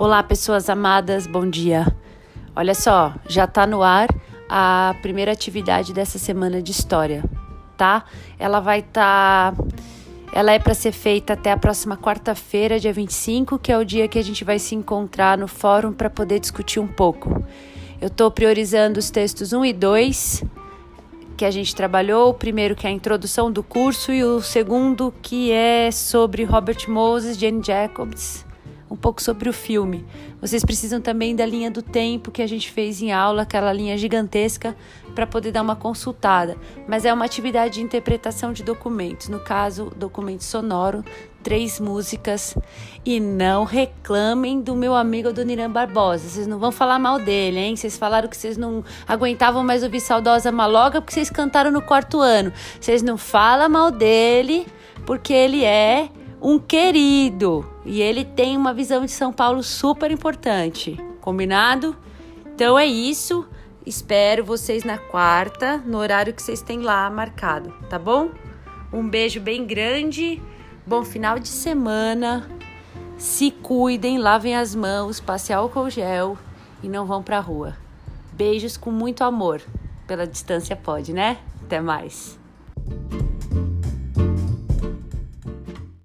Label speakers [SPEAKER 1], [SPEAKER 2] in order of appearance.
[SPEAKER 1] Olá, pessoas amadas, bom dia. Olha só, já está no ar a primeira atividade dessa semana de história, tá? Ela vai estar. Tá... Ela é para ser feita até a próxima quarta-feira, dia 25, que é o dia que a gente vai se encontrar no fórum para poder discutir um pouco. Eu estou priorizando os textos 1 e 2 que a gente trabalhou, o primeiro que é a introdução do curso e o segundo que é sobre Robert Moses, Jane Jacobs um pouco sobre o filme. Vocês precisam também da linha do tempo que a gente fez em aula, aquela linha gigantesca, para poder dar uma consultada. Mas é uma atividade de interpretação de documentos, no caso, documento sonoro, três músicas. E não reclamem do meu amigo Doniran Barbosa. Vocês não vão falar mal dele, hein? Vocês falaram que vocês não aguentavam mais ouvir Saudosa Maloga porque vocês cantaram no quarto ano. Vocês não falam mal dele porque ele é um querido e ele tem uma visão de São Paulo super importante. Combinado? Então é isso. Espero vocês na quarta, no horário que vocês têm lá marcado, tá bom? Um beijo bem grande. Bom final de semana. Se cuidem, lavem as mãos, passem álcool gel e não vão pra rua. Beijos com muito amor. Pela distância pode, né? Até mais.